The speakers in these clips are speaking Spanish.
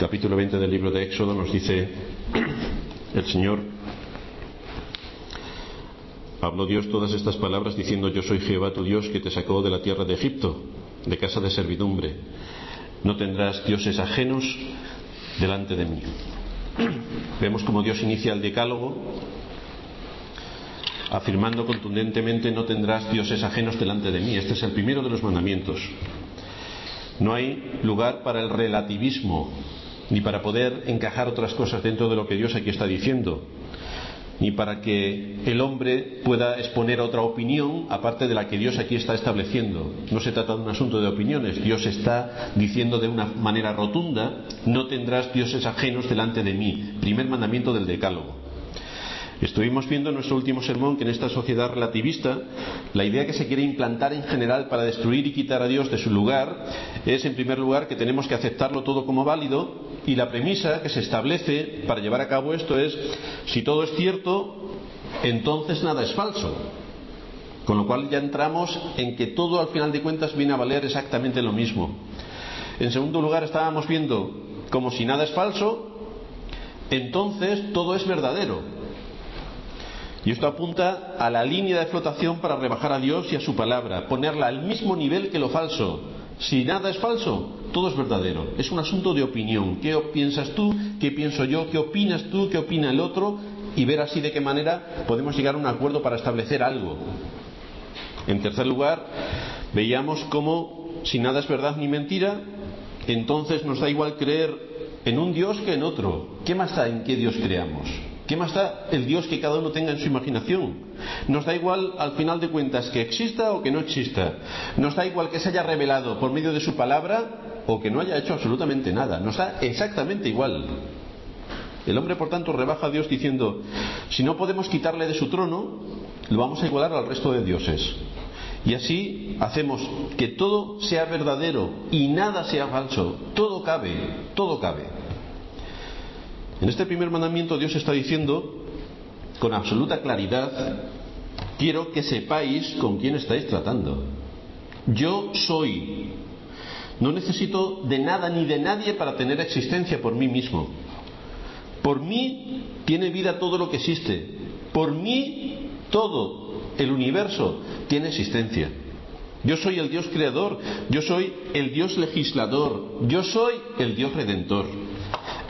capítulo 20 del libro de Éxodo nos dice el Señor, habló Dios todas estas palabras diciendo, yo soy Jehová tu Dios que te sacó de la tierra de Egipto, de casa de servidumbre. No tendrás dioses ajenos delante de mí. Vemos como Dios inicia el decálogo afirmando contundentemente no tendrás dioses ajenos delante de mí. Este es el primero de los mandamientos. No hay lugar para el relativismo ni para poder encajar otras cosas dentro de lo que Dios aquí está diciendo, ni para que el hombre pueda exponer otra opinión aparte de la que Dios aquí está estableciendo. No se trata de un asunto de opiniones, Dios está diciendo de una manera rotunda, no tendrás dioses ajenos delante de mí, primer mandamiento del Decálogo. Estuvimos viendo en nuestro último sermón que en esta sociedad relativista la idea que se quiere implantar en general para destruir y quitar a Dios de su lugar es en primer lugar que tenemos que aceptarlo todo como válido y la premisa que se establece para llevar a cabo esto es si todo es cierto entonces nada es falso. Con lo cual ya entramos en que todo al final de cuentas viene a valer exactamente lo mismo. En segundo lugar estábamos viendo como si nada es falso entonces todo es verdadero y esto apunta a la línea de flotación para rebajar a Dios y a su palabra, ponerla al mismo nivel que lo falso. Si nada es falso, todo es verdadero. Es un asunto de opinión. ¿Qué piensas tú? ¿Qué pienso yo? ¿Qué opinas tú? ¿Qué opina el otro? Y ver así de qué manera podemos llegar a un acuerdo para establecer algo. En tercer lugar, veíamos cómo si nada es verdad ni mentira, entonces nos da igual creer en un Dios que en otro. ¿Qué más da en qué Dios creamos? ¿Qué más da el Dios que cada uno tenga en su imaginación? Nos da igual, al final de cuentas, que exista o que no exista. Nos da igual que se haya revelado por medio de su palabra o que no haya hecho absolutamente nada. Nos da exactamente igual. El hombre, por tanto, rebaja a Dios diciendo, si no podemos quitarle de su trono, lo vamos a igualar al resto de dioses. Y así hacemos que todo sea verdadero y nada sea falso. Todo cabe, todo cabe. En este primer mandamiento Dios está diciendo con absoluta claridad, quiero que sepáis con quién estáis tratando. Yo soy. No necesito de nada ni de nadie para tener existencia por mí mismo. Por mí tiene vida todo lo que existe. Por mí todo el universo tiene existencia. Yo soy el Dios creador, yo soy el Dios legislador, yo soy el Dios redentor.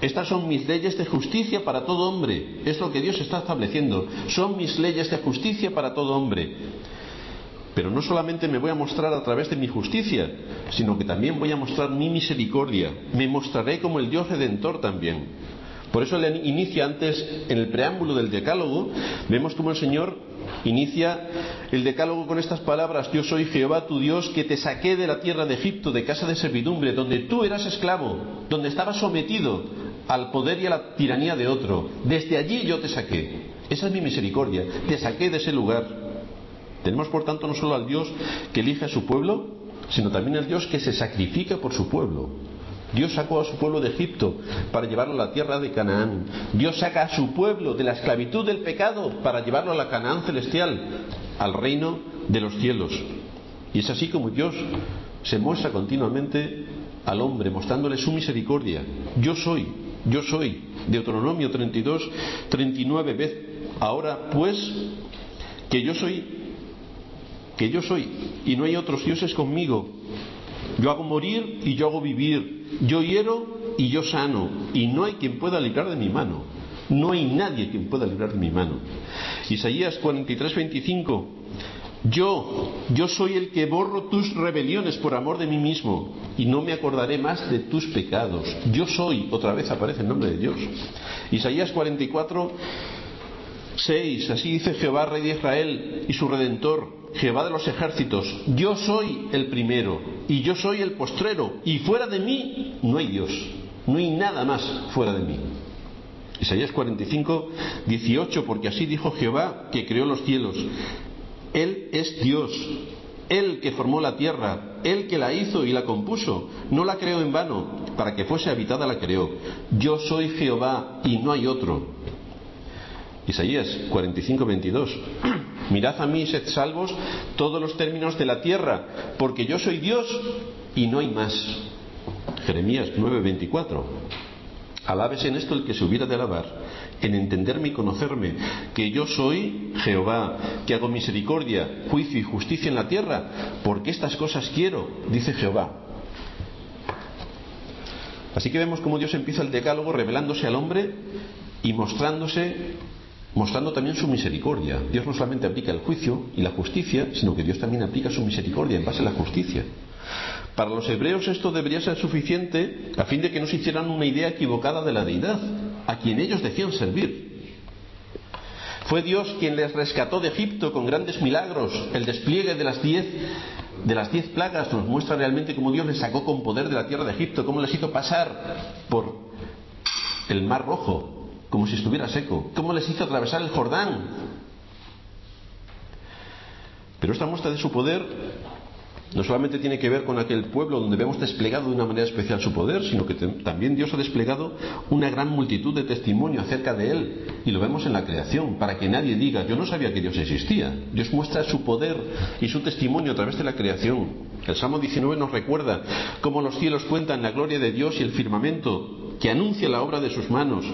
Estas son mis leyes de justicia para todo hombre. Es lo que Dios está estableciendo. Son mis leyes de justicia para todo hombre. Pero no solamente me voy a mostrar a través de mi justicia, sino que también voy a mostrar mi misericordia. Me mostraré como el Dios redentor también. Por eso le inicia antes, en el preámbulo del Decálogo, vemos como el Señor inicia el Decálogo con estas palabras, yo soy Jehová tu Dios que te saqué de la tierra de Egipto, de casa de servidumbre, donde tú eras esclavo, donde estabas sometido al poder y a la tiranía de otro. Desde allí yo te saqué. Esa es mi misericordia. Te saqué de ese lugar. Tenemos por tanto no solo al Dios que elige a su pueblo, sino también al Dios que se sacrifica por su pueblo. Dios sacó a su pueblo de Egipto para llevarlo a la tierra de Canaán. Dios saca a su pueblo de la esclavitud del pecado para llevarlo a la Canaán celestial, al reino de los cielos. Y es así como Dios se muestra continuamente al hombre, mostrándole su misericordia. Yo soy yo soy. Deuteronomio 32, 39. Ved ahora pues que yo soy, que yo soy, y no hay otros dioses conmigo. Yo hago morir y yo hago vivir. Yo hiero y yo sano. Y no hay quien pueda librar de mi mano. No hay nadie quien pueda librar de mi mano. Isaías 43, 25. Yo, yo soy el que borro tus rebeliones por amor de mí mismo y no me acordaré más de tus pecados. Yo soy, otra vez aparece el nombre de Dios. Isaías 44, 6, así dice Jehová, Rey de Israel y su Redentor. Jehová de los ejércitos, yo soy el primero y yo soy el postrero, y fuera de mí no hay Dios, no hay nada más fuera de mí. Isaías 45, 18, porque así dijo Jehová que creó los cielos. Él es Dios, Él que formó la tierra, Él que la hizo y la compuso, no la creó en vano, para que fuese habitada la creó. Yo soy Jehová y no hay otro. Isaías 45, 22. Mirad a mí y sed salvos todos los términos de la tierra, porque yo soy Dios y no hay más. Jeremías 9, 24. Alabes en esto el que se hubiera de alabar, en entenderme y conocerme, que yo soy Jehová, que hago misericordia, juicio y justicia en la tierra, porque estas cosas quiero, dice Jehová. Así que vemos cómo Dios empieza el decálogo revelándose al hombre y mostrándose mostrando también su misericordia. Dios no solamente aplica el juicio y la justicia, sino que Dios también aplica su misericordia en base a la justicia. Para los hebreos esto debería ser suficiente a fin de que no se hicieran una idea equivocada de la deidad, a quien ellos decían servir. Fue Dios quien les rescató de Egipto con grandes milagros. El despliegue de las diez de las diez plagas nos muestra realmente cómo Dios les sacó con poder de la tierra de Egipto, cómo les hizo pasar por el mar rojo, como si estuviera seco. ¿Cómo les hizo atravesar el Jordán? Pero esta muestra de su poder no solamente tiene que ver con aquel pueblo donde vemos desplegado de una manera especial su poder, sino que también Dios ha desplegado una gran multitud de testimonio acerca de Él. Y lo vemos en la creación, para que nadie diga, yo no sabía que Dios existía. Dios muestra su poder y su testimonio a través de la creación. El Salmo 19 nos recuerda cómo los cielos cuentan la gloria de Dios y el firmamento que anuncia la obra de sus manos.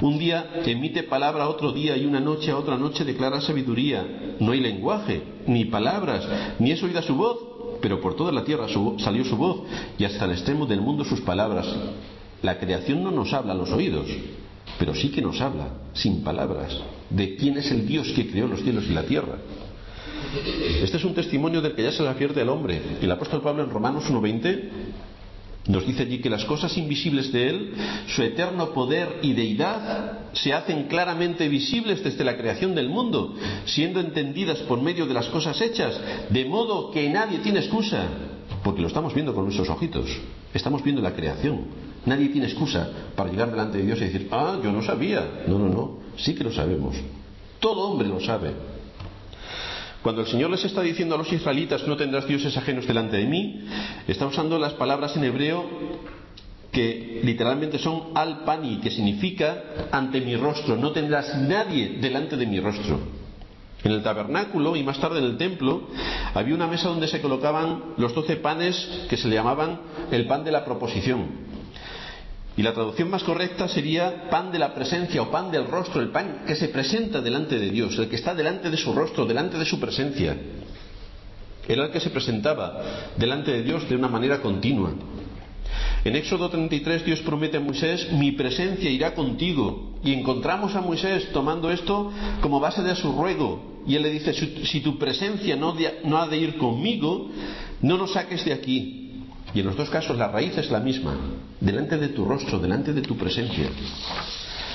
Un día emite palabra otro día y una noche a otra noche declara sabiduría. No hay lenguaje, ni palabras, ni es oída su voz, pero por toda la tierra salió su voz y hasta el extremo del mundo sus palabras. La creación no nos habla a los oídos, pero sí que nos habla, sin palabras, de quién es el Dios que creó los cielos y la tierra. Este es un testimonio del que ya se le advierte al hombre. El apóstol Pablo en Romanos 1.20 nos dice allí que las cosas invisibles de Él, su eterno poder y deidad, se hacen claramente visibles desde la creación del mundo, siendo entendidas por medio de las cosas hechas, de modo que nadie tiene excusa, porque lo estamos viendo con nuestros ojitos, estamos viendo la creación. Nadie tiene excusa para llegar delante de Dios y decir, ah, yo no sabía. No, no, no, sí que lo sabemos. Todo hombre lo sabe. Cuando el Señor les está diciendo a los israelitas, no tendrás dioses ajenos delante de mí, está usando las palabras en hebreo que literalmente son al pani, que significa ante mi rostro, no tendrás nadie delante de mi rostro. En el tabernáculo y más tarde en el templo había una mesa donde se colocaban los doce panes que se le llamaban el pan de la proposición. Y la traducción más correcta sería pan de la presencia o pan del rostro, el pan que se presenta delante de Dios, el que está delante de su rostro, delante de su presencia. Era el que se presentaba delante de Dios de una manera continua. En Éxodo 33 Dios promete a Moisés, mi presencia irá contigo. Y encontramos a Moisés tomando esto como base de su ruego. Y él le dice, si tu presencia no, no ha de ir conmigo, no nos saques de aquí. Y en los dos casos la raíz es la misma, delante de tu rostro, delante de tu presencia.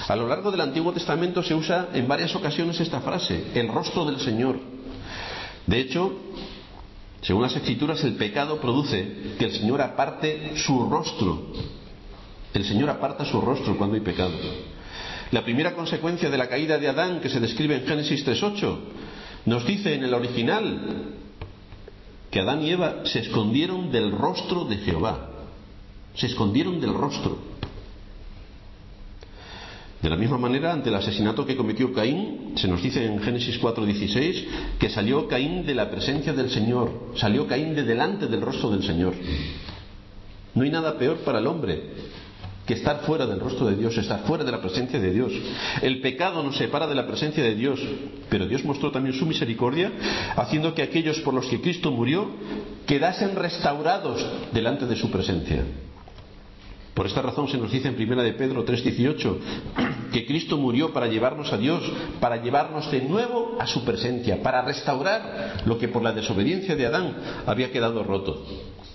A lo largo del Antiguo Testamento se usa en varias ocasiones esta frase, el rostro del Señor. De hecho, según las escrituras, el pecado produce que el Señor aparte su rostro. El Señor aparta su rostro cuando hay pecado. La primera consecuencia de la caída de Adán, que se describe en Génesis 3.8, nos dice en el original, que Adán y Eva se escondieron del rostro de Jehová. Se escondieron del rostro. De la misma manera, ante el asesinato que cometió Caín, se nos dice en Génesis 4:16 que salió Caín de la presencia del Señor, salió Caín de delante del rostro del Señor. No hay nada peor para el hombre que estar fuera del rostro de Dios, estar fuera de la presencia de Dios. El pecado nos separa de la presencia de Dios, pero Dios mostró también su misericordia, haciendo que aquellos por los que Cristo murió quedasen restaurados delante de su presencia. Por esta razón se nos dice en primera de Pedro 3:18 que Cristo murió para llevarnos a Dios, para llevarnos de nuevo a su presencia, para restaurar lo que por la desobediencia de Adán había quedado roto.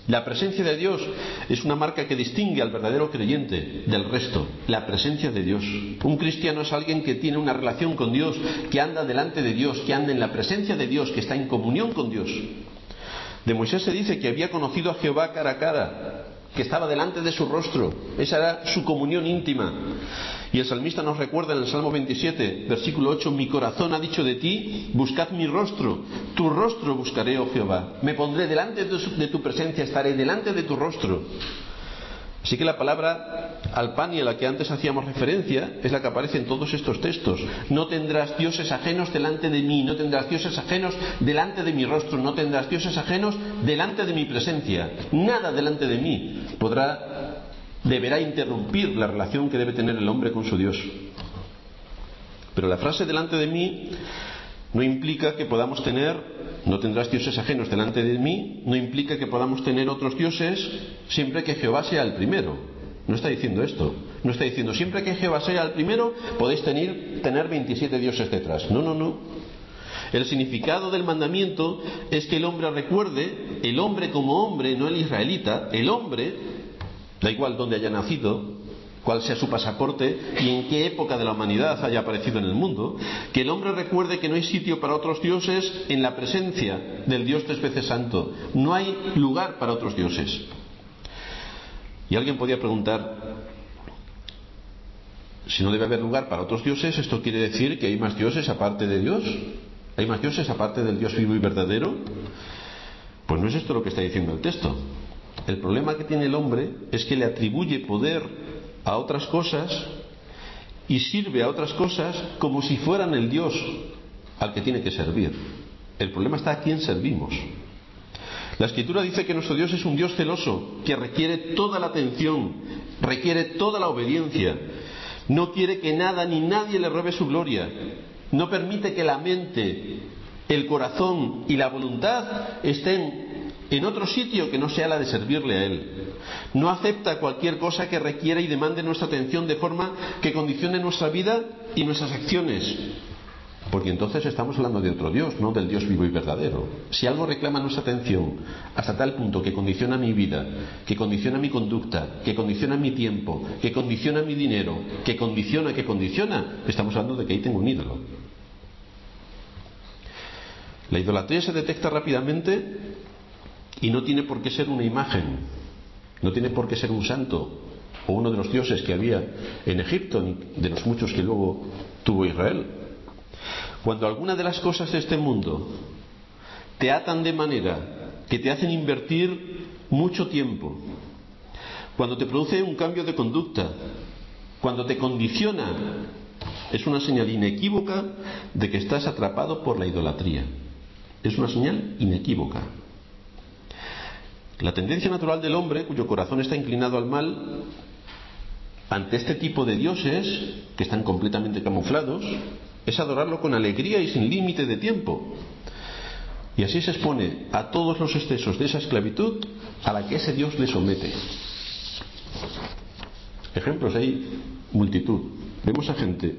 La presencia de Dios es una marca que distingue al verdadero creyente del resto. La presencia de Dios. Un cristiano es alguien que tiene una relación con Dios, que anda delante de Dios, que anda en la presencia de Dios, que está en comunión con Dios. De Moisés se dice que había conocido a Jehová cara a cara, que estaba delante de su rostro. Esa era su comunión íntima. Y el salmista nos recuerda en el Salmo 27, versículo 8, mi corazón ha dicho de ti, buscad mi rostro, tu rostro buscaré, oh Jehová. Me pondré delante de tu presencia, estaré delante de tu rostro. Así que la palabra alpania a la que antes hacíamos referencia es la que aparece en todos estos textos. No tendrás dioses ajenos delante de mí, no tendrás dioses ajenos delante de mi rostro, no tendrás dioses ajenos delante de mi presencia. Nada delante de mí podrá, deberá interrumpir la relación que debe tener el hombre con su Dios. Pero la frase delante de mí no implica que podamos tener, no tendrás dioses ajenos delante de mí, no implica que podamos tener otros dioses siempre que Jehová sea el primero. No está diciendo esto. No está diciendo siempre que Jehová sea el primero podéis tener, tener 27 dioses detrás. No, no, no. El significado del mandamiento es que el hombre recuerde, el hombre como hombre, no el israelita, el hombre, da igual donde haya nacido, cuál sea su pasaporte y en qué época de la humanidad haya aparecido en el mundo, que el hombre recuerde que no hay sitio para otros dioses en la presencia del Dios tres veces santo. No hay lugar para otros dioses. Y alguien podría preguntar, si no debe haber lugar para otros dioses, ¿esto quiere decir que hay más dioses aparte de Dios? ¿Hay más dioses aparte del Dios vivo y verdadero? Pues no es esto lo que está diciendo el texto. El problema que tiene el hombre es que le atribuye poder a otras cosas y sirve a otras cosas como si fueran el Dios al que tiene que servir. El problema está a quién servimos. La escritura dice que nuestro Dios es un Dios celoso, que requiere toda la atención, requiere toda la obediencia. No quiere que nada ni nadie le robe su gloria. No permite que la mente, el corazón y la voluntad estén en otro sitio que no sea la de servirle a Él. No acepta cualquier cosa que requiera y demande nuestra atención de forma que condicione nuestra vida y nuestras acciones. Porque entonces estamos hablando de otro Dios, no del Dios vivo y verdadero. Si algo reclama nuestra atención hasta tal punto que condiciona mi vida, que condiciona mi conducta, que condiciona mi tiempo, que condiciona mi dinero, que condiciona, que condiciona, estamos hablando de que ahí tengo un ídolo. La idolatría se detecta rápidamente y no tiene por qué ser una imagen, no tiene por qué ser un santo o uno de los dioses que había en Egipto, de los muchos que luego tuvo Israel. Cuando alguna de las cosas de este mundo te atan de manera que te hacen invertir mucho tiempo, cuando te produce un cambio de conducta, cuando te condiciona, es una señal inequívoca de que estás atrapado por la idolatría. Es una señal inequívoca. La tendencia natural del hombre, cuyo corazón está inclinado al mal, ante este tipo de dioses, que están completamente camuflados, es adorarlo con alegría y sin límite de tiempo. Y así se expone a todos los excesos de esa esclavitud a la que ese Dios le somete. Ejemplos hay multitud. Vemos a gente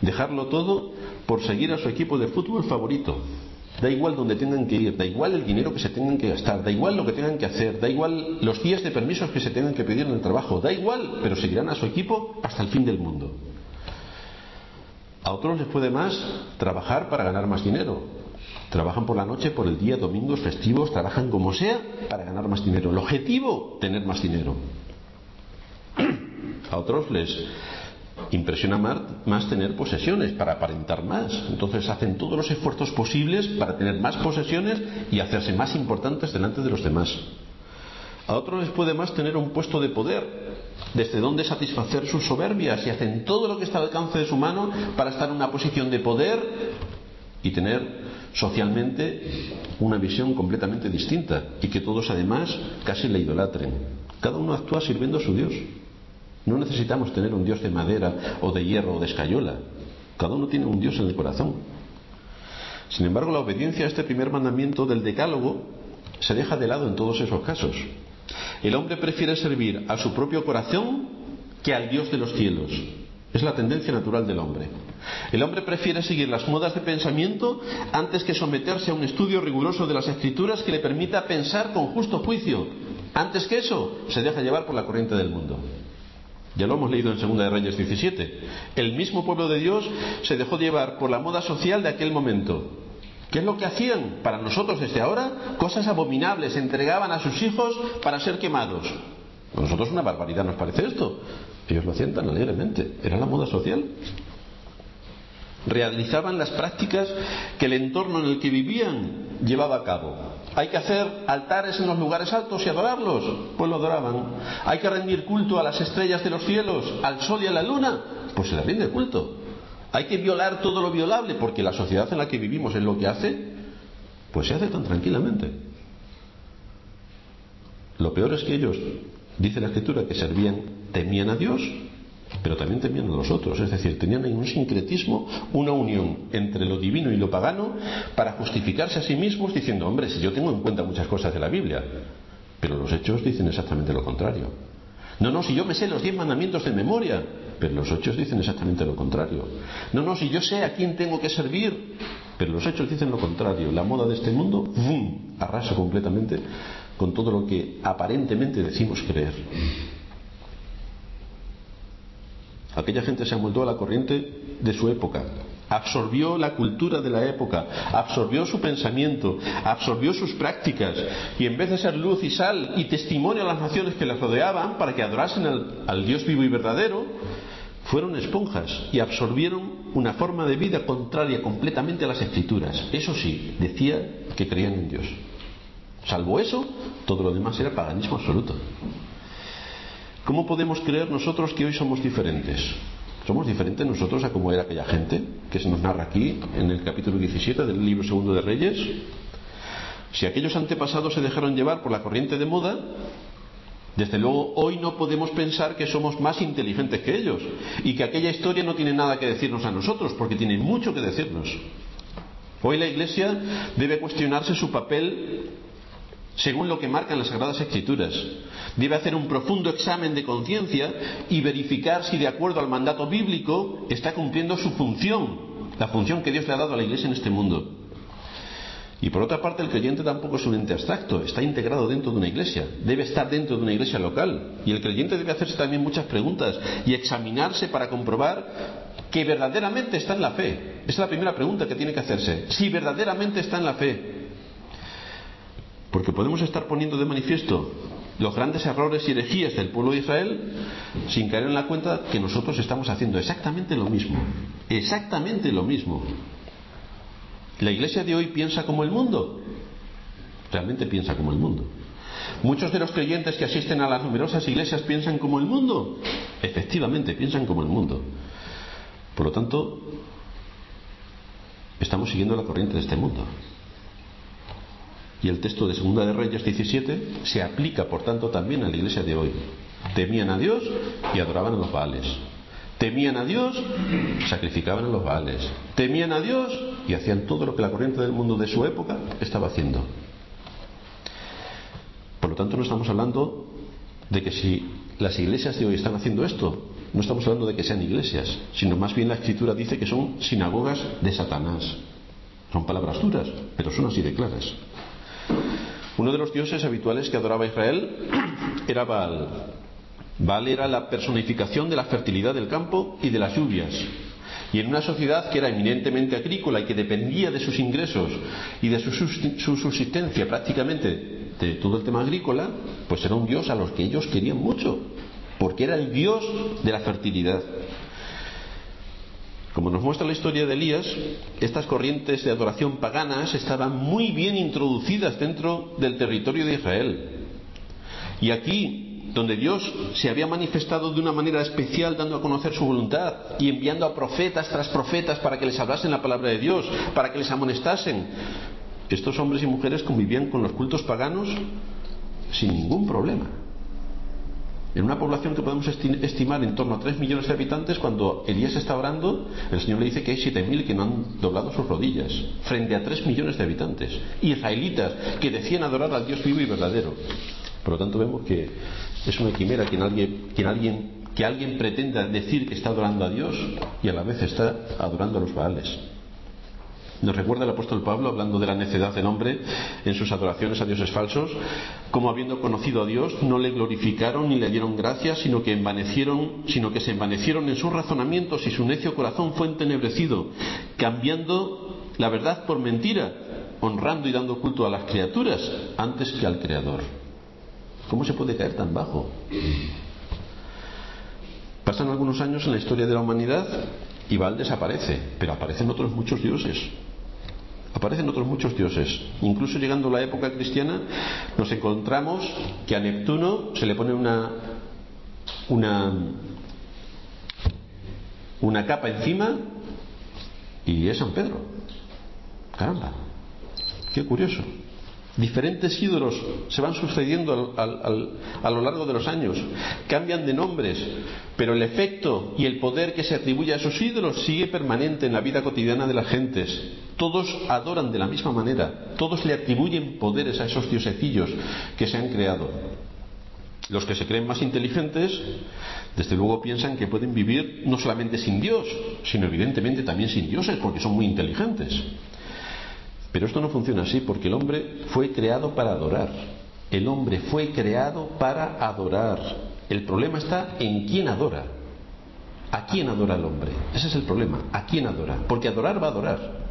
dejarlo todo por seguir a su equipo de fútbol favorito, Da igual donde tengan que ir, da igual el dinero que se tengan que gastar, da igual lo que tengan que hacer, da igual los días de permisos que se tengan que pedir en el trabajo, da igual, pero seguirán a su equipo hasta el fin del mundo. A otros les puede más trabajar para ganar más dinero. Trabajan por la noche, por el día, domingos, festivos, trabajan como sea para ganar más dinero. El objetivo, tener más dinero. A otros les impresiona más tener posesiones para aparentar más. Entonces hacen todos los esfuerzos posibles para tener más posesiones y hacerse más importantes delante de los demás. A otros les puede más tener un puesto de poder, desde donde satisfacer sus soberbias y hacen todo lo que está al alcance de su mano para estar en una posición de poder y tener socialmente una visión completamente distinta y que todos además casi le idolatren. Cada uno actúa sirviendo a su Dios. No necesitamos tener un Dios de madera o de hierro o de escayola. Cada uno tiene un Dios en el corazón. Sin embargo, la obediencia a este primer mandamiento del decálogo se deja de lado en todos esos casos. El hombre prefiere servir a su propio corazón que al Dios de los cielos. Es la tendencia natural del hombre. El hombre prefiere seguir las modas de pensamiento antes que someterse a un estudio riguroso de las escrituras que le permita pensar con justo juicio Antes que eso, se deja llevar por la corriente del mundo. Ya lo hemos leído en Segunda de Reyes 17. El mismo pueblo de Dios se dejó llevar por la moda social de aquel momento. ¿Qué es lo que hacían para nosotros desde ahora? Cosas abominables, entregaban a sus hijos para ser quemados. A nosotros una barbaridad nos parece esto. Ellos lo hacían tan alegremente. Era la moda social. Realizaban las prácticas que el entorno en el que vivían llevaba a cabo. Hay que hacer altares en los lugares altos y adorarlos, pues lo adoraban. Hay que rendir culto a las estrellas de los cielos, al sol y a la luna, pues se le rinde culto. Hay que violar todo lo violable, porque la sociedad en la que vivimos es lo que hace, pues se hace tan tranquilamente. Lo peor es que ellos, dice la escritura, que servían, temían a Dios pero también temían a los otros, es decir, tenían un sincretismo, una unión entre lo divino y lo pagano para justificarse a sí mismos diciendo, hombre, si yo tengo en cuenta muchas cosas de la Biblia, pero los hechos dicen exactamente lo contrario. No, no, si yo me sé los diez mandamientos de memoria, pero los hechos dicen exactamente lo contrario. No, no, si yo sé a quién tengo que servir, pero los hechos dicen lo contrario. La moda de este mundo, ¡bum!, arrasa completamente con todo lo que aparentemente decimos creer. Aquella gente se amoldó a la corriente de su época, absorbió la cultura de la época, absorbió su pensamiento, absorbió sus prácticas y en vez de ser luz y sal y testimonio a las naciones que las rodeaban para que adorasen al, al Dios vivo y verdadero, fueron esponjas y absorbieron una forma de vida contraria completamente a las escrituras. Eso sí, decía que creían en Dios. Salvo eso, todo lo demás era paganismo absoluto. ¿Cómo podemos creer nosotros que hoy somos diferentes? ¿Somos diferentes nosotros a cómo era aquella gente que se nos narra aquí en el capítulo 17 del libro segundo de Reyes? Si aquellos antepasados se dejaron llevar por la corriente de moda, desde luego hoy no podemos pensar que somos más inteligentes que ellos y que aquella historia no tiene nada que decirnos a nosotros, porque tiene mucho que decirnos. Hoy la Iglesia debe cuestionarse su papel según lo que marcan las Sagradas Escrituras. Debe hacer un profundo examen de conciencia y verificar si de acuerdo al mandato bíblico está cumpliendo su función, la función que Dios le ha dado a la Iglesia en este mundo. Y por otra parte, el creyente tampoco es un ente abstracto, está integrado dentro de una iglesia, debe estar dentro de una iglesia local. Y el creyente debe hacerse también muchas preguntas y examinarse para comprobar que verdaderamente está en la fe. Esa es la primera pregunta que tiene que hacerse. Si verdaderamente está en la fe. Porque podemos estar poniendo de manifiesto los grandes errores y herejías del pueblo de Israel sin caer en la cuenta que nosotros estamos haciendo exactamente lo mismo. Exactamente lo mismo. ¿La iglesia de hoy piensa como el mundo? Realmente piensa como el mundo. Muchos de los creyentes que asisten a las numerosas iglesias piensan como el mundo. Efectivamente, piensan como el mundo. Por lo tanto, estamos siguiendo la corriente de este mundo. Y el texto de Segunda de Reyes 17 se aplica, por tanto, también a la iglesia de hoy. Temían a Dios y adoraban a los Baales. Temían a Dios, sacrificaban a los Baales. Temían a Dios y hacían todo lo que la corriente del mundo de su época estaba haciendo. Por lo tanto, no estamos hablando de que si las iglesias de hoy están haciendo esto, no estamos hablando de que sean iglesias, sino más bien la escritura dice que son sinagogas de Satanás. Son palabras duras, pero son así de claras. Uno de los dioses habituales que adoraba Israel era Baal. Baal era la personificación de la fertilidad del campo y de las lluvias. Y en una sociedad que era eminentemente agrícola y que dependía de sus ingresos y de su subsistencia prácticamente de todo el tema agrícola, pues era un dios a los que ellos querían mucho, porque era el dios de la fertilidad. Como nos muestra la historia de Elías, estas corrientes de adoración paganas estaban muy bien introducidas dentro del territorio de Israel. Y aquí, donde Dios se había manifestado de una manera especial dando a conocer su voluntad y enviando a profetas tras profetas para que les hablasen la palabra de Dios, para que les amonestasen, estos hombres y mujeres convivían con los cultos paganos sin ningún problema. En una población que podemos estimar en torno a 3 millones de habitantes, cuando Elías está orando, el Señor le dice que hay 7.000 que no han doblado sus rodillas, frente a 3 millones de habitantes, israelitas, que decían adorar al Dios vivo y verdadero. Por lo tanto, vemos que es una quimera que alguien, pretenda decir que está adorando a Dios y a la vez está adorando a los Baales. Nos recuerda el apóstol Pablo, hablando de la necedad del hombre en sus adoraciones a dioses falsos, como habiendo conocido a Dios, no le glorificaron ni le dieron gracias, sino que se envanecieron en sus razonamientos y su necio corazón fue entenebrecido, cambiando la verdad por mentira, honrando y dando culto a las criaturas antes que al Creador. ¿Cómo se puede caer tan bajo? Pasan algunos años en la historia de la humanidad y Baal desaparece, pero aparecen otros muchos dioses. Aparecen otros muchos dioses. Incluso llegando a la época cristiana, nos encontramos que a Neptuno se le pone una, una, una capa encima y es San Pedro. Caramba, qué curioso. Diferentes ídolos se van sucediendo a lo largo de los años, cambian de nombres, pero el efecto y el poder que se atribuye a esos ídolos sigue permanente en la vida cotidiana de las gentes. Todos adoran de la misma manera, todos le atribuyen poderes a esos diosecillos que se han creado. Los que se creen más inteligentes, desde luego piensan que pueden vivir no solamente sin Dios, sino evidentemente también sin dioses, porque son muy inteligentes. Pero esto no funciona así porque el hombre fue creado para adorar. El hombre fue creado para adorar. El problema está en quién adora. ¿A quién adora el hombre? Ese es el problema. ¿A quién adora? Porque adorar va a adorar.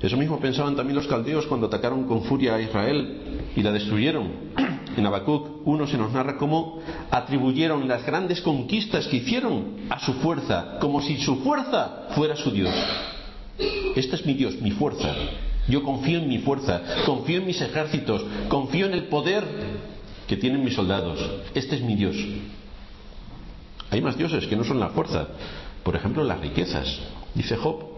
Eso mismo pensaban también los caldeos cuando atacaron con furia a Israel y la destruyeron. En Habacuc uno se nos narra cómo atribuyeron las grandes conquistas que hicieron a su fuerza, como si su fuerza fuera su Dios. Este es mi Dios, mi fuerza. Yo confío en mi fuerza, confío en mis ejércitos, confío en el poder que tienen mis soldados. Este es mi Dios. Hay más dioses que no son la fuerza. Por ejemplo, las riquezas. Dice Job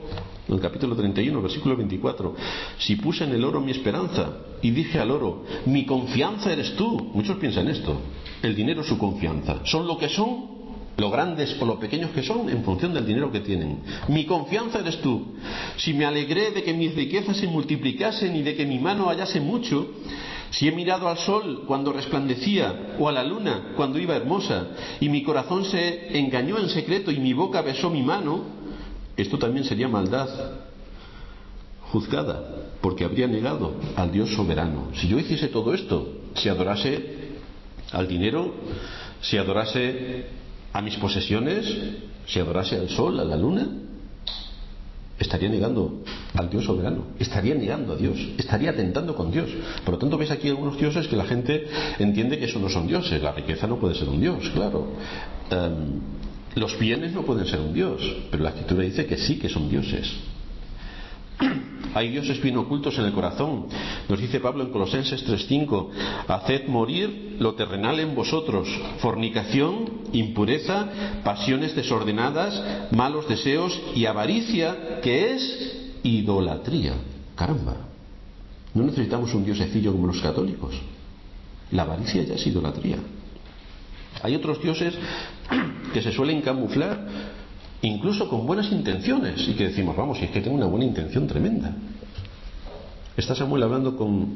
en el capítulo 31, versículo 24, si puse en el oro mi esperanza y dije al oro, mi confianza eres tú. Muchos piensan esto. El dinero es su confianza. Son lo que son lo grandes o lo pequeños que son en función del dinero que tienen. Mi confianza eres tú. Si me alegré de que mis riquezas se multiplicasen y de que mi mano hallase mucho, si he mirado al sol cuando resplandecía o a la luna cuando iba hermosa y mi corazón se engañó en secreto y mi boca besó mi mano, esto también sería maldad juzgada porque habría negado al Dios soberano. Si yo hiciese todo esto, si adorase al dinero, si adorase a mis posesiones, si adorase al sol, a la luna, estaría negando al Dios soberano, estaría negando a Dios, estaría atentando con Dios. Por lo tanto, ves aquí algunos dioses que la gente entiende que eso no son dioses. La riqueza no puede ser un Dios, claro. Em, los bienes no pueden ser un Dios, pero la escritura dice que sí que son dioses. Hay dioses bien ocultos en el corazón. Nos dice Pablo en Colosenses 3:5, haced morir lo terrenal en vosotros, fornicación, impureza, pasiones desordenadas, malos deseos y avaricia, que es idolatría. Caramba, no necesitamos un diosecillo como los católicos. La avaricia ya es idolatría. Hay otros dioses que se suelen camuflar incluso con buenas intenciones, y que decimos, vamos, si es que tengo una buena intención tremenda. Está Samuel hablando con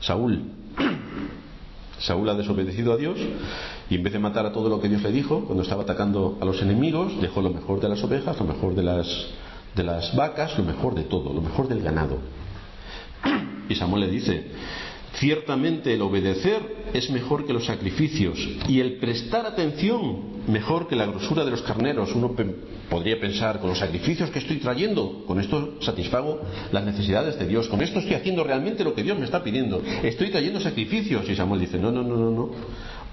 Saúl. Saúl ha desobedecido a Dios y en vez de matar a todo lo que Dios le dijo, cuando estaba atacando a los enemigos, dejó lo mejor de las ovejas, lo mejor de las, de las vacas, lo mejor de todo, lo mejor del ganado. Y Samuel le dice, Ciertamente el obedecer es mejor que los sacrificios y el prestar atención mejor que la grosura de los carneros. Uno podría pensar, con los sacrificios que estoy trayendo, con esto satisfago las necesidades de Dios, con esto estoy haciendo realmente lo que Dios me está pidiendo. Estoy trayendo sacrificios y Samuel dice, no, no, no, no, no.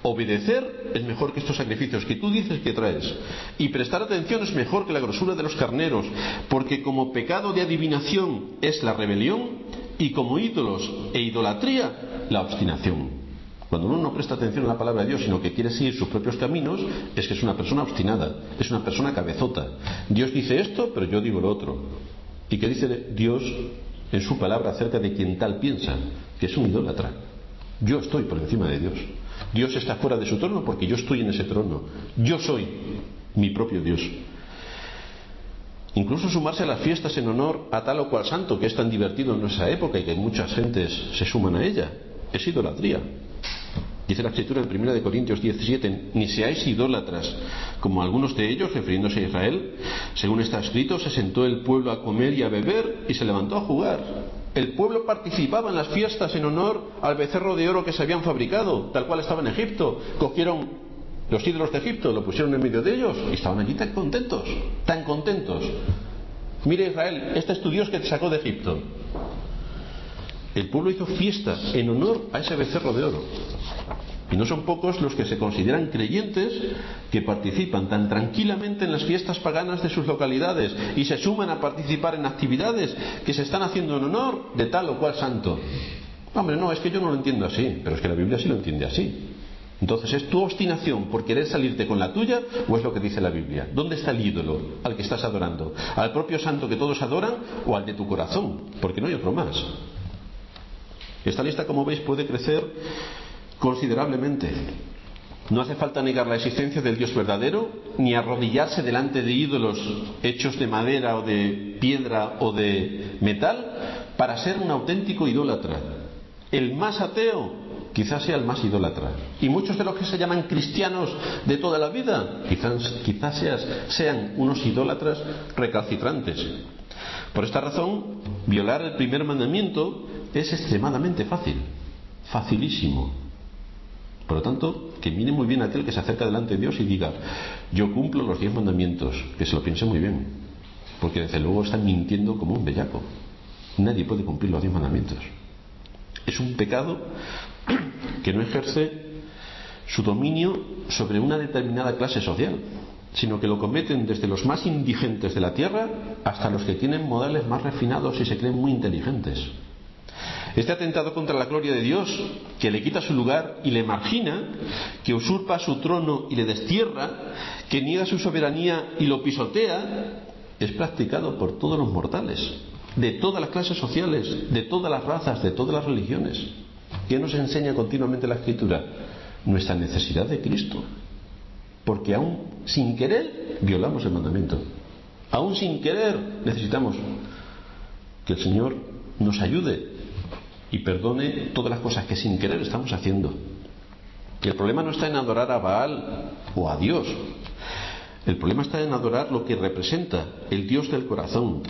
Obedecer es mejor que estos sacrificios que tú dices que traes. Y prestar atención es mejor que la grosura de los carneros, porque como pecado de adivinación es la rebelión, y como ídolos e idolatría la obstinación. Cuando uno no presta atención a la palabra de Dios, sino que quiere seguir sus propios caminos, es que es una persona obstinada, es una persona cabezota. Dios dice esto, pero yo digo lo otro. ¿Y qué dice Dios en su palabra acerca de quien tal piensa? Que es un idólatra. Yo estoy por encima de Dios. Dios está fuera de su trono porque yo estoy en ese trono. Yo soy mi propio Dios. Incluso sumarse a las fiestas en honor a tal o cual santo que es tan divertido en nuestra época y que muchas gentes se suman a ella. Es idolatría. Dice la escritura en 1 Corintios 17, ni seáis idólatras, como algunos de ellos, refiriéndose a Israel, según está escrito, se sentó el pueblo a comer y a beber y se levantó a jugar. El pueblo participaba en las fiestas en honor al becerro de oro que se habían fabricado, tal cual estaba en Egipto. Cogieron los ídolos de Egipto, lo pusieron en medio de ellos y estaban allí tan contentos, tan contentos. Mire Israel, este es tu Dios que te sacó de Egipto. El pueblo hizo fiesta en honor a ese becerro de oro. Y no son pocos los que se consideran creyentes que participan tan tranquilamente en las fiestas paganas de sus localidades y se suman a participar en actividades que se están haciendo en honor de tal o cual santo. Hombre, no, es que yo no lo entiendo así, pero es que la Biblia sí lo entiende así. Entonces, ¿es tu obstinación por querer salirte con la tuya o es lo que dice la Biblia? ¿Dónde está el ídolo al que estás adorando? ¿Al propio santo que todos adoran o al de tu corazón? Porque no hay otro más. Esta lista, como veis, puede crecer considerablemente. No hace falta negar la existencia del Dios verdadero, ni arrodillarse delante de ídolos hechos de madera o de piedra o de metal para ser un auténtico idólatra. El más ateo quizás sea el más idólatra. Y muchos de los que se llaman cristianos de toda la vida quizás, quizás sean unos idólatras recalcitrantes. Por esta razón, violar el primer mandamiento es extremadamente fácil, facilísimo. Por lo tanto, que mire muy bien aquel que se acerca delante de Dios y diga, yo cumplo los diez mandamientos, que se lo piense muy bien, porque desde luego están mintiendo como un bellaco. Nadie puede cumplir los diez mandamientos. Es un pecado que no ejerce su dominio sobre una determinada clase social, sino que lo cometen desde los más indigentes de la tierra hasta los que tienen modales más refinados y se creen muy inteligentes. Este atentado contra la gloria de Dios, que le quita su lugar y le margina, que usurpa su trono y le destierra, que niega su soberanía y lo pisotea, es practicado por todos los mortales, de todas las clases sociales, de todas las razas, de todas las religiones. ¿Qué nos enseña continuamente la Escritura? Nuestra necesidad de Cristo. Porque aún sin querer violamos el mandamiento. Aún sin querer necesitamos que el Señor nos ayude y perdone todas las cosas que sin querer estamos haciendo. El problema no está en adorar a Baal o a Dios. El problema está en adorar lo que representa el Dios del corazón,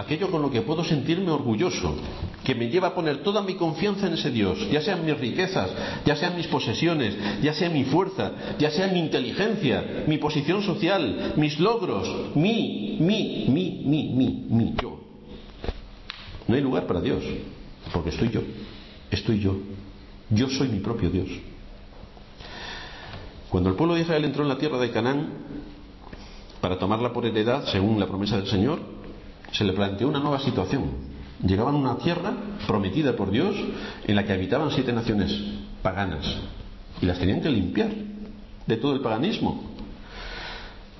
aquello con lo que puedo sentirme orgulloso, que me lleva a poner toda mi confianza en ese Dios, ya sean mis riquezas, ya sean mis posesiones, ya sea mi fuerza, ya sea mi inteligencia, mi posición social, mis logros, mi, mi, mi, mi, mi, mi, yo. No hay lugar para Dios. Porque estoy yo, estoy yo, yo soy mi propio Dios. Cuando el pueblo de Israel entró en la tierra de Canaán para tomarla por heredad, según la promesa del Señor, se le planteó una nueva situación. Llegaban a una tierra prometida por Dios en la que habitaban siete naciones paganas y las tenían que limpiar de todo el paganismo.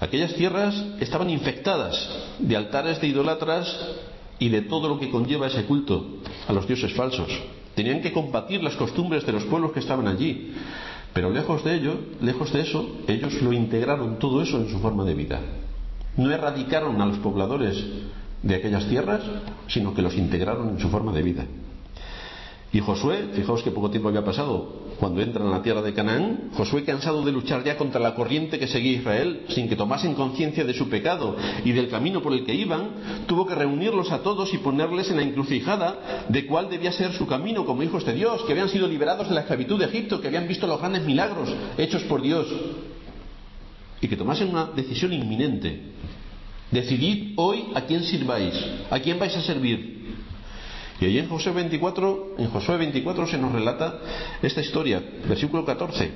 Aquellas tierras estaban infectadas de altares de idolatras y de todo lo que conlleva ese culto a los dioses falsos. Tenían que combatir las costumbres de los pueblos que estaban allí. Pero lejos de ello, lejos de eso, ellos lo integraron todo eso en su forma de vida. No erradicaron a los pobladores de aquellas tierras, sino que los integraron en su forma de vida. Y Josué, fijaos que poco tiempo había pasado cuando entran a la tierra de Canaán, Josué cansado de luchar ya contra la corriente que seguía Israel, sin que tomasen conciencia de su pecado y del camino por el que iban, tuvo que reunirlos a todos y ponerles en la encrucijada de cuál debía ser su camino como hijos de Dios, que habían sido liberados de la esclavitud de Egipto, que habían visto los grandes milagros hechos por Dios, y que tomasen una decisión inminente. Decidid hoy a quién sirváis, a quién vais a servir, y ahí en Josué 24, en Josué 24 se nos relata esta historia, versículo 14.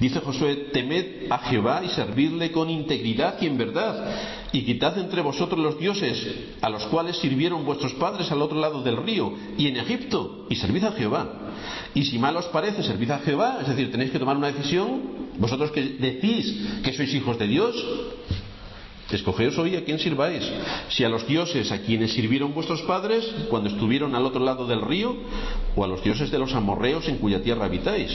Dice Josué, temed a Jehová y servidle con integridad y en verdad, y quitad entre vosotros los dioses a los cuales sirvieron vuestros padres al otro lado del río y en Egipto, y servid a Jehová. Y si mal os parece, servid a Jehová, es decir, tenéis que tomar una decisión, vosotros que decís que sois hijos de Dios, Escogeos hoy a quién sirváis, si a los dioses a quienes sirvieron vuestros padres cuando estuvieron al otro lado del río, o a los dioses de los amorreos en cuya tierra habitáis.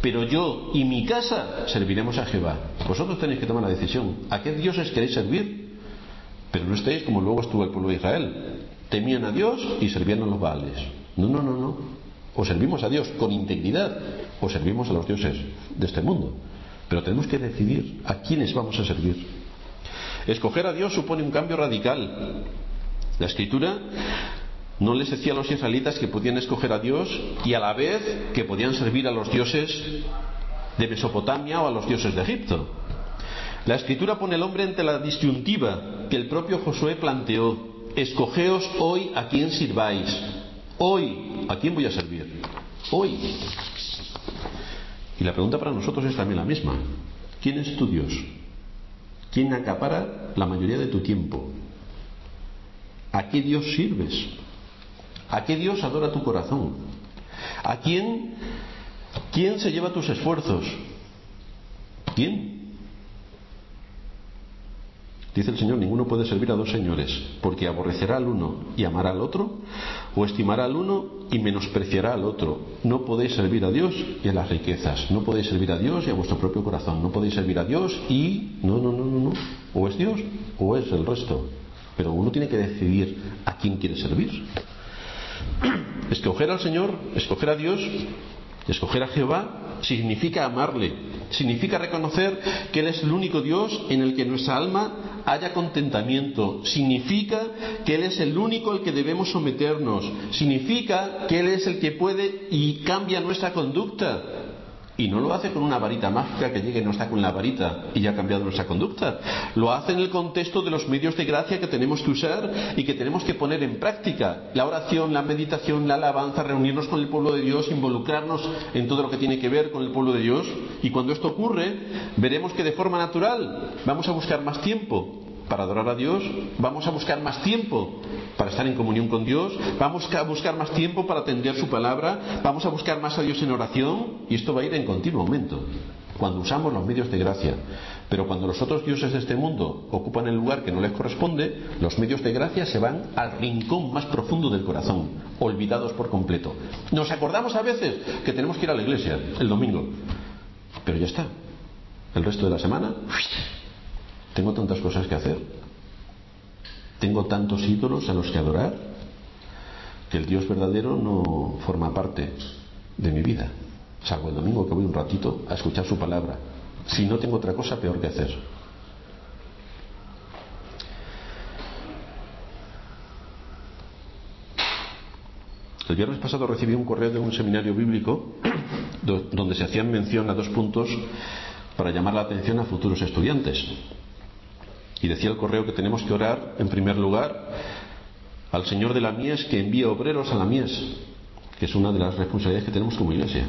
Pero yo y mi casa serviremos a Jehová. Vosotros tenéis que tomar la decisión. ¿A qué dioses queréis servir? Pero no estéis como luego estuvo el pueblo de Israel. Temían a Dios y servían a los Baales. No, no, no, no. O servimos a Dios con integridad o servimos a los dioses de este mundo. Pero tenemos que decidir a quiénes vamos a servir. Escoger a Dios supone un cambio radical. La escritura no les decía a los israelitas que podían escoger a Dios y a la vez que podían servir a los dioses de Mesopotamia o a los dioses de Egipto. La escritura pone al hombre ante la disyuntiva que el propio Josué planteó. Escogeos hoy a quién sirváis. Hoy, ¿a quién voy a servir? Hoy. Y la pregunta para nosotros es también la misma. ¿Quién es tu Dios? ¿Quién acapara la mayoría de tu tiempo? ¿A qué Dios sirves? ¿A qué Dios adora tu corazón? ¿A quién, quién se lleva tus esfuerzos? ¿Quién? Dice el Señor, ninguno puede servir a dos señores, porque aborrecerá al uno y amará al otro, o estimará al uno y menospreciará al otro. No podéis servir a Dios y a las riquezas, no podéis servir a Dios y a vuestro propio corazón, no podéis servir a Dios y... No, no, no, no, no. O es Dios o es el resto. Pero uno tiene que decidir a quién quiere servir. Escoger al Señor, escoger a Dios, escoger a Jehová, significa amarle, significa reconocer que Él es el único Dios en el que nuestra alma haya contentamiento, significa que Él es el único al que debemos someternos, significa que Él es el que puede y cambia nuestra conducta, y no lo hace con una varita mágica que llegue y nos está con la varita y ya ha cambiado nuestra conducta. Lo hace en el contexto de los medios de gracia que tenemos que usar y que tenemos que poner en práctica. La oración, la meditación, la alabanza, reunirnos con el pueblo de Dios, involucrarnos en todo lo que tiene que ver con el pueblo de Dios. Y cuando esto ocurre, veremos que de forma natural vamos a buscar más tiempo para adorar a Dios, vamos a buscar más tiempo para estar en comunión con Dios, vamos a buscar más tiempo para atender su palabra, vamos a buscar más a Dios en oración y esto va a ir en continuo aumento cuando usamos los medios de gracia. Pero cuando los otros dioses de este mundo ocupan el lugar que no les corresponde, los medios de gracia se van al rincón más profundo del corazón, olvidados por completo. Nos acordamos a veces que tenemos que ir a la iglesia el domingo, pero ya está. El resto de la semana tengo tantas cosas que hacer. Tengo tantos ídolos a los que adorar que el Dios verdadero no forma parte de mi vida, salvo el domingo que voy un ratito a escuchar su palabra. Si no tengo otra cosa peor que hacer. El viernes pasado recibí un correo de un seminario bíblico donde se hacían mención a dos puntos para llamar la atención a futuros estudiantes. Y decía el correo que tenemos que orar, en primer lugar, al Señor de la mies que envíe obreros a la mies, que es una de las responsabilidades que tenemos como iglesia.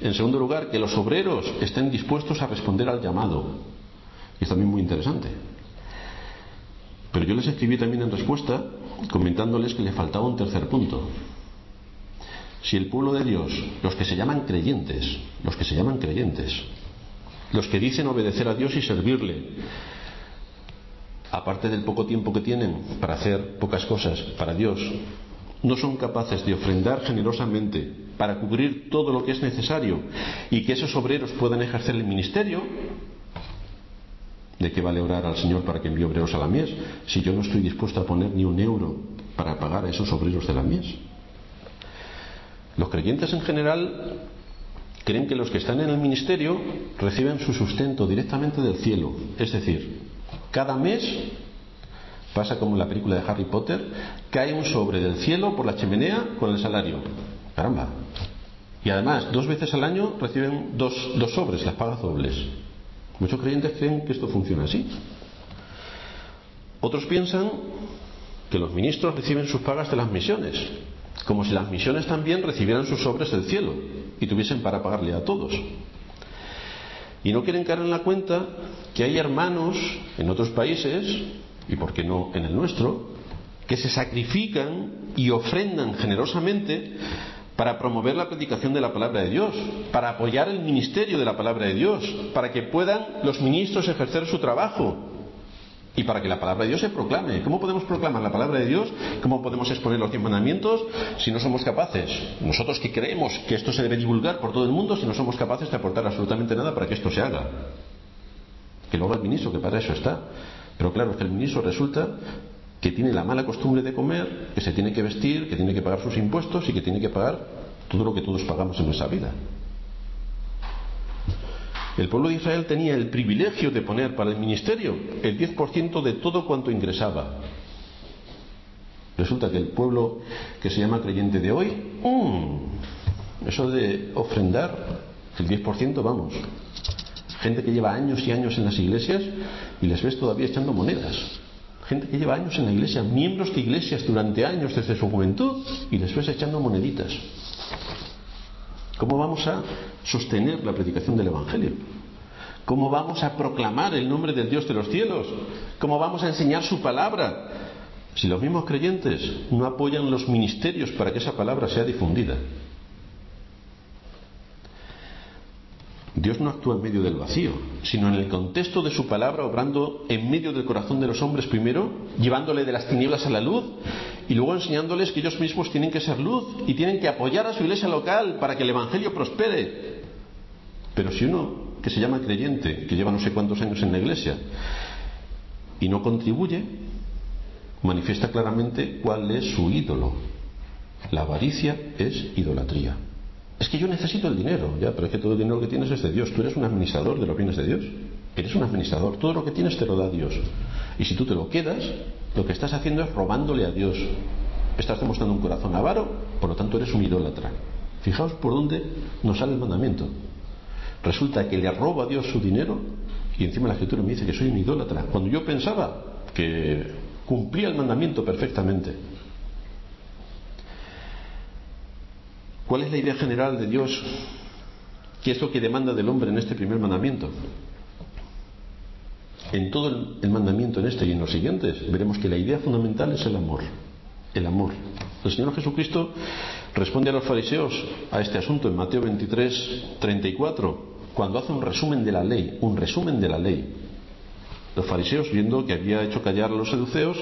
En segundo lugar, que los obreros estén dispuestos a responder al llamado. Y es también muy interesante. Pero yo les escribí también en respuesta comentándoles que le faltaba un tercer punto. Si el pueblo de Dios, los que se llaman creyentes, los que se llaman creyentes, los que dicen obedecer a Dios y servirle, aparte del poco tiempo que tienen para hacer pocas cosas para Dios, no son capaces de ofrendar generosamente para cubrir todo lo que es necesario y que esos obreros puedan ejercer el ministerio, ¿de qué vale orar al Señor para que envíe obreros a la mies si yo no estoy dispuesto a poner ni un euro para pagar a esos obreros de la mies? Los creyentes en general creen que los que están en el ministerio reciben su sustento directamente del cielo, es decir, cada mes pasa como en la película de Harry Potter, cae un sobre del cielo por la chimenea con el salario. Caramba. Y además, dos veces al año reciben dos, dos sobres, las pagas dobles. Muchos creyentes creen que esto funciona así. Otros piensan que los ministros reciben sus pagas de las misiones, como si las misiones también recibieran sus sobres del cielo y tuviesen para pagarle a todos. Y no quieren caer en la cuenta que hay hermanos en otros países, y por qué no en el nuestro, que se sacrifican y ofrendan generosamente para promover la predicación de la palabra de Dios, para apoyar el ministerio de la palabra de Dios, para que puedan los ministros ejercer su trabajo y para que la palabra de Dios se proclame. ¿Cómo podemos proclamar la palabra de Dios? ¿Cómo podemos exponer los diez mandamientos si no somos capaces, nosotros que creemos que esto se debe divulgar por todo el mundo, si no somos capaces de aportar absolutamente nada para que esto se haga? Que lo haga el ministro, que para eso está. Pero claro, es que el ministro resulta que tiene la mala costumbre de comer, que se tiene que vestir, que tiene que pagar sus impuestos y que tiene que pagar todo lo que todos pagamos en nuestra vida. El pueblo de Israel tenía el privilegio de poner para el ministerio el 10% de todo cuanto ingresaba. Resulta que el pueblo que se llama creyente de hoy, mm, eso de ofrendar el 10%, vamos. Gente que lleva años y años en las iglesias y les ves todavía echando monedas. Gente que lleva años en la iglesia, miembros de iglesias durante años desde su juventud y les ves echando moneditas. ¿Cómo vamos a sostener la predicación del Evangelio? ¿Cómo vamos a proclamar el nombre del Dios de los cielos? ¿Cómo vamos a enseñar su palabra? Si los mismos creyentes no apoyan los ministerios para que esa palabra sea difundida. Dios no actúa en medio del vacío, sino en el contexto de su palabra, obrando en medio del corazón de los hombres primero, llevándole de las tinieblas a la luz y luego enseñándoles que ellos mismos tienen que ser luz y tienen que apoyar a su iglesia local para que el Evangelio prospere. Pero si uno que se llama creyente, que lleva no sé cuántos años en la iglesia, y no contribuye, manifiesta claramente cuál es su ídolo. La avaricia es idolatría. Es que yo necesito el dinero, ya, pero es que todo el dinero que tienes es de Dios. Tú eres un administrador de los bienes de Dios. Eres un administrador. Todo lo que tienes te lo da Dios. Y si tú te lo quedas, lo que estás haciendo es robándole a Dios. Estás demostrando un corazón avaro, por lo tanto eres un idólatra. Fijaos por dónde nos sale el mandamiento. Resulta que le robo a Dios su dinero y encima la escritura me dice que soy un idólatra. Cuando yo pensaba que cumplía el mandamiento perfectamente. ¿Cuál es la idea general de Dios? ¿Qué es lo que demanda del hombre en este primer mandamiento? En todo el mandamiento, en este y en los siguientes, veremos que la idea fundamental es el amor. El amor. El Señor Jesucristo responde a los fariseos a este asunto en Mateo 23, 34, cuando hace un resumen de la ley, un resumen de la ley. Los fariseos, viendo que había hecho callar a los seduceos,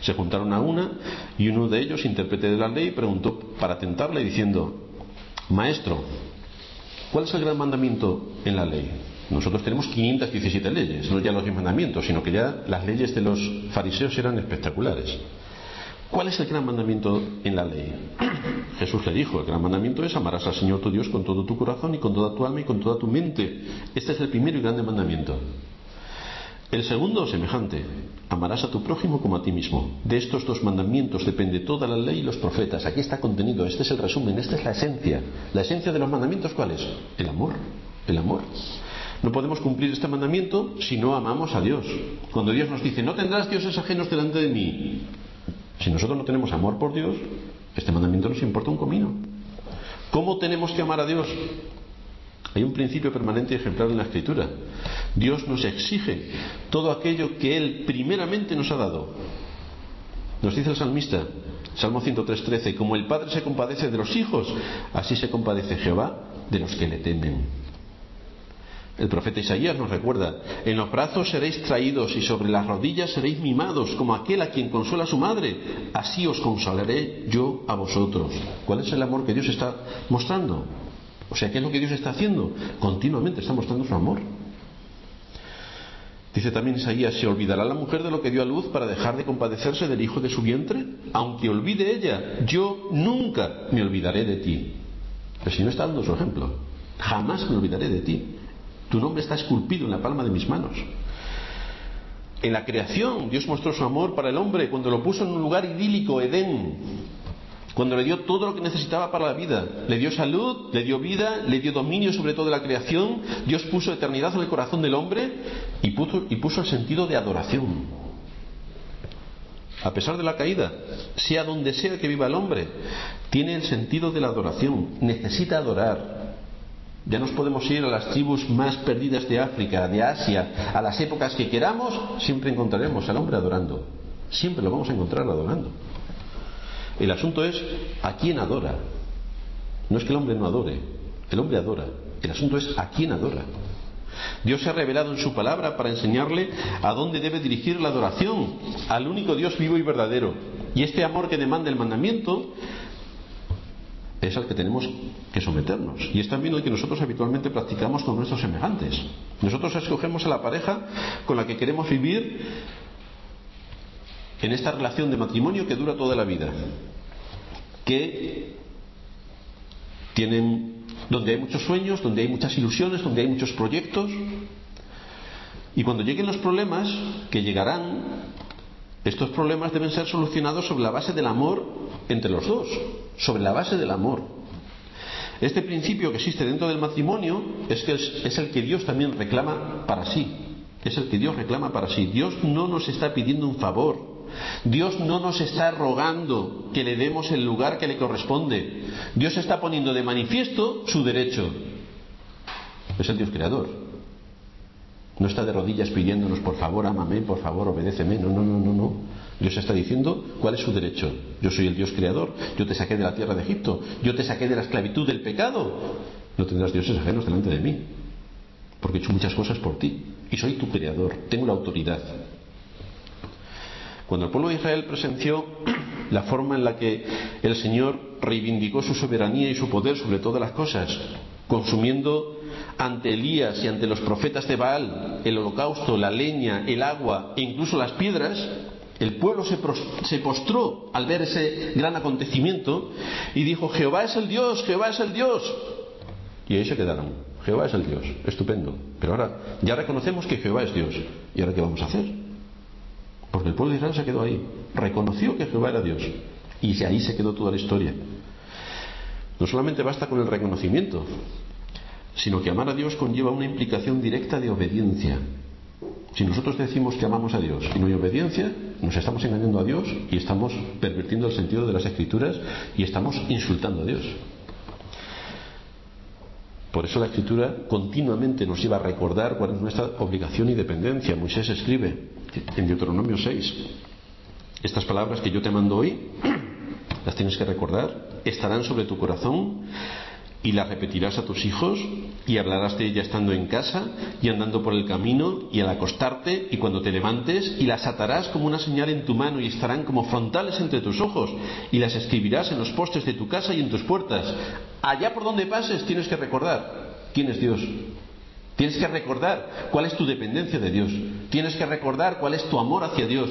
se juntaron a una y uno de ellos, intérprete de la ley, preguntó para tentarle diciendo, Maestro, ¿cuál es el gran mandamiento en la ley? Nosotros tenemos 517 leyes, no ya los 10 mandamientos, sino que ya las leyes de los fariseos eran espectaculares. ¿Cuál es el gran mandamiento en la ley? Jesús le dijo, el gran mandamiento es amarás al Señor tu Dios con todo tu corazón y con toda tu alma y con toda tu mente. Este es el primero y grande mandamiento. El segundo, semejante, amarás a tu prójimo como a ti mismo. De estos dos mandamientos depende toda la ley y los profetas. Aquí está contenido, este es el resumen, esta es la esencia. La esencia de los mandamientos, ¿cuál es? El amor, el amor. No podemos cumplir este mandamiento si no amamos a Dios. Cuando Dios nos dice, no tendrás dioses ajenos delante de mí. Si nosotros no tenemos amor por Dios, este mandamiento nos importa un comino. ¿Cómo tenemos que amar a Dios? Hay un principio permanente y ejemplar en la Escritura. Dios nos exige todo aquello que Él primeramente nos ha dado. Nos dice el salmista, Salmo 103.13, como el Padre se compadece de los hijos, así se compadece Jehová de los que le temen. El profeta Isaías nos recuerda, en los brazos seréis traídos y sobre las rodillas seréis mimados, como aquel a quien consuela su madre, así os consolaré yo a vosotros. ¿Cuál es el amor que Dios está mostrando? O sea, ¿qué es lo que Dios está haciendo? Continuamente está mostrando su amor. Dice también Isaías, ¿se olvidará la mujer de lo que dio a luz para dejar de compadecerse del hijo de su vientre? Aunque olvide ella, yo nunca me olvidaré de ti. El Señor está dando su ejemplo. Jamás me olvidaré de ti. Tu nombre está esculpido en la palma de mis manos. En la creación Dios mostró su amor para el hombre cuando lo puso en un lugar idílico, Edén, cuando le dio todo lo que necesitaba para la vida. Le dio salud, le dio vida, le dio dominio sobre toda la creación. Dios puso eternidad en el corazón del hombre y puso, y puso el sentido de adoración. A pesar de la caída, sea donde sea que viva el hombre, tiene el sentido de la adoración. Necesita adorar. Ya nos podemos ir a las tribus más perdidas de África, de Asia, a las épocas que queramos, siempre encontraremos al hombre adorando. Siempre lo vamos a encontrar adorando. El asunto es a quién adora. No es que el hombre no adore, el hombre adora. El asunto es a quién adora. Dios se ha revelado en su palabra para enseñarle a dónde debe dirigir la adoración, al único Dios vivo y verdadero. Y este amor que demanda el mandamiento es al que tenemos que someternos. Y es también el que nosotros habitualmente practicamos con nuestros semejantes. Nosotros escogemos a la pareja con la que queremos vivir en esta relación de matrimonio que dura toda la vida, que tienen, donde hay muchos sueños, donde hay muchas ilusiones, donde hay muchos proyectos. Y cuando lleguen los problemas, que llegarán, estos problemas deben ser solucionados sobre la base del amor entre los dos, sobre la base del amor. Este principio que existe dentro del matrimonio es, que es, el que Dios también reclama para sí. Es el que Dios reclama para sí. Dios no nos está pidiendo un favor. Dios no nos está rogando que le demos el lugar que le corresponde. Dios está poniendo de manifiesto su derecho. Es el Dios creador. No está de rodillas pidiéndonos, por favor, ámame, por favor, obedéceme. No, no, no, no, no. Dios está diciendo cuál es su derecho. Yo soy el Dios creador. Yo te saqué de la tierra de Egipto. Yo te saqué de la esclavitud del pecado. No tendrás dioses ajenos delante de mí. Porque he hecho muchas cosas por ti. Y soy tu creador. Tengo la autoridad. Cuando el pueblo de Israel presenció la forma en la que el Señor reivindicó su soberanía y su poder sobre todas las cosas, consumiendo ante Elías y ante los profetas de Baal el holocausto, la leña, el agua e incluso las piedras, el pueblo se, postró al ver ese gran acontecimiento y dijo, Jehová es el Dios, Jehová es el Dios. Y ahí se quedaron. Jehová es el Dios. Estupendo. Pero ahora ya reconocemos que Jehová es Dios. ¿Y ahora qué vamos a hacer? Porque el pueblo de Israel se quedó ahí. Reconoció que Jehová era Dios. Y ahí se quedó toda la historia. No solamente basta con el reconocimiento, sino que amar a Dios conlleva una implicación directa de obediencia. Si nosotros decimos que amamos a Dios y no hay obediencia, nos estamos engañando a Dios y estamos pervirtiendo el sentido de las escrituras y estamos insultando a Dios. Por eso la escritura continuamente nos lleva a recordar cuál es nuestra obligación y dependencia. Moisés escribe en Deuteronomio 6, estas palabras que yo te mando hoy, las tienes que recordar, estarán sobre tu corazón y las repetirás a tus hijos y hablarás de ella estando en casa y andando por el camino y al acostarte y cuando te levantes y las atarás como una señal en tu mano y estarán como frontales entre tus ojos y las escribirás en los postes de tu casa y en tus puertas. Allá por donde pases tienes que recordar quién es Dios. Tienes que recordar cuál es tu dependencia de Dios. Tienes que recordar cuál es tu amor hacia Dios.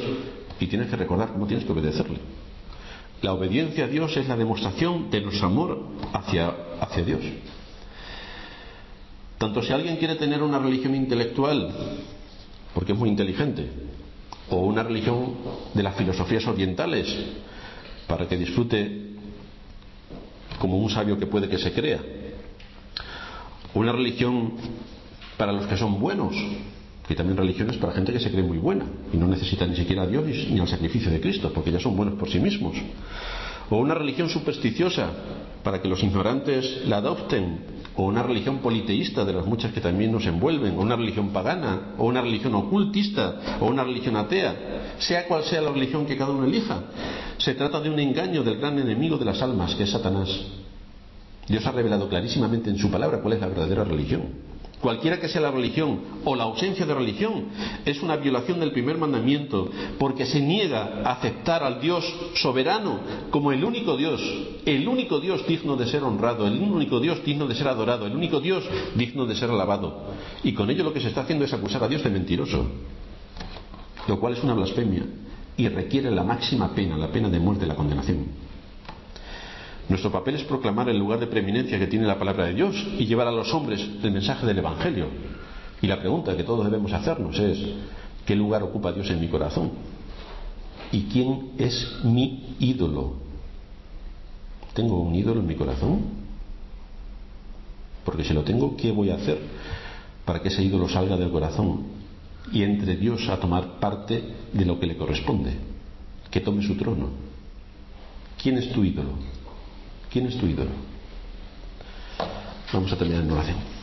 Y tienes que recordar cómo tienes que obedecerle. La obediencia a Dios es la demostración de nuestro amor hacia, hacia Dios. Tanto si alguien quiere tener una religión intelectual, porque es muy inteligente, o una religión de las filosofías orientales, para que disfrute como un sabio que puede que se crea, una religión para los que son buenos, que también religiones para gente que se cree muy buena y no necesita ni siquiera a Dios ni al sacrificio de Cristo, porque ya son buenos por sí mismos. O una religión supersticiosa para que los ignorantes la adopten, o una religión politeísta de las muchas que también nos envuelven, o una religión pagana, o una religión ocultista, o una religión atea, sea cual sea la religión que cada uno elija. Se trata de un engaño del gran enemigo de las almas, que es Satanás. Dios ha revelado clarísimamente en su palabra cuál es la verdadera religión cualquiera que sea la religión o la ausencia de religión, es una violación del primer mandamiento, porque se niega a aceptar al Dios soberano como el único Dios, el único Dios digno de ser honrado, el único Dios digno de ser adorado, el único Dios digno de ser alabado. Y con ello lo que se está haciendo es acusar a Dios de mentiroso, lo cual es una blasfemia y requiere la máxima pena, la pena de muerte, la condenación. Nuestro papel es proclamar el lugar de preeminencia que tiene la palabra de Dios y llevar a los hombres el mensaje del Evangelio. Y la pregunta que todos debemos hacernos es, ¿qué lugar ocupa Dios en mi corazón? ¿Y quién es mi ídolo? ¿Tengo un ídolo en mi corazón? Porque si lo tengo, ¿qué voy a hacer para que ese ídolo salga del corazón y entre Dios a tomar parte de lo que le corresponde? Que tome su trono. ¿Quién es tu ídolo? ¿Quién es tu ídolo? Vamos a terminar en oración.